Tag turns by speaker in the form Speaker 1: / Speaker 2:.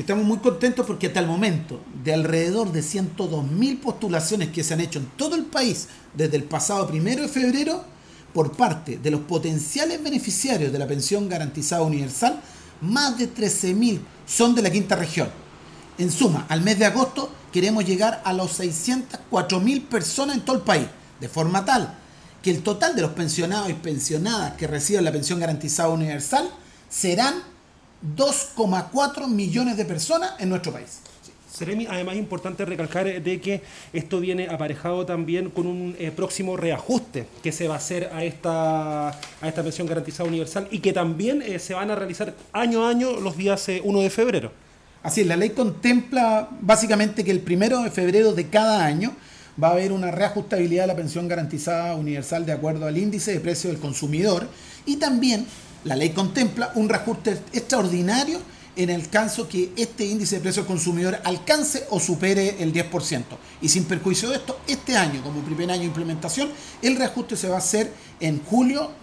Speaker 1: Estamos muy contentos porque hasta el momento, de alrededor de 102.000 postulaciones que se han hecho en todo el país desde el pasado primero de febrero, por parte de los potenciales beneficiarios de la pensión garantizada universal, más de 13.000 son de la quinta región. En suma, al mes de agosto queremos llegar a los 604.000 personas en todo el país, de forma tal que el total de los pensionados y pensionadas que reciben la pensión garantizada universal serán 2,4 millones de personas en nuestro país.
Speaker 2: Seremi, además es importante recalcar eh, de que esto viene aparejado también con un eh, próximo reajuste que se va a hacer a esta, a esta pensión garantizada universal y que también eh, se van a realizar año a año los días 1 de febrero.
Speaker 1: Así es, la ley contempla básicamente que el primero de febrero de cada año va a haber una reajustabilidad de la pensión garantizada universal de acuerdo al índice de precio del consumidor y también la ley contempla un reajuste extraordinario en el caso que este índice de precio del consumidor alcance o supere el 10%. Y sin perjuicio de esto, este año, como primer año de implementación, el reajuste se va a hacer en julio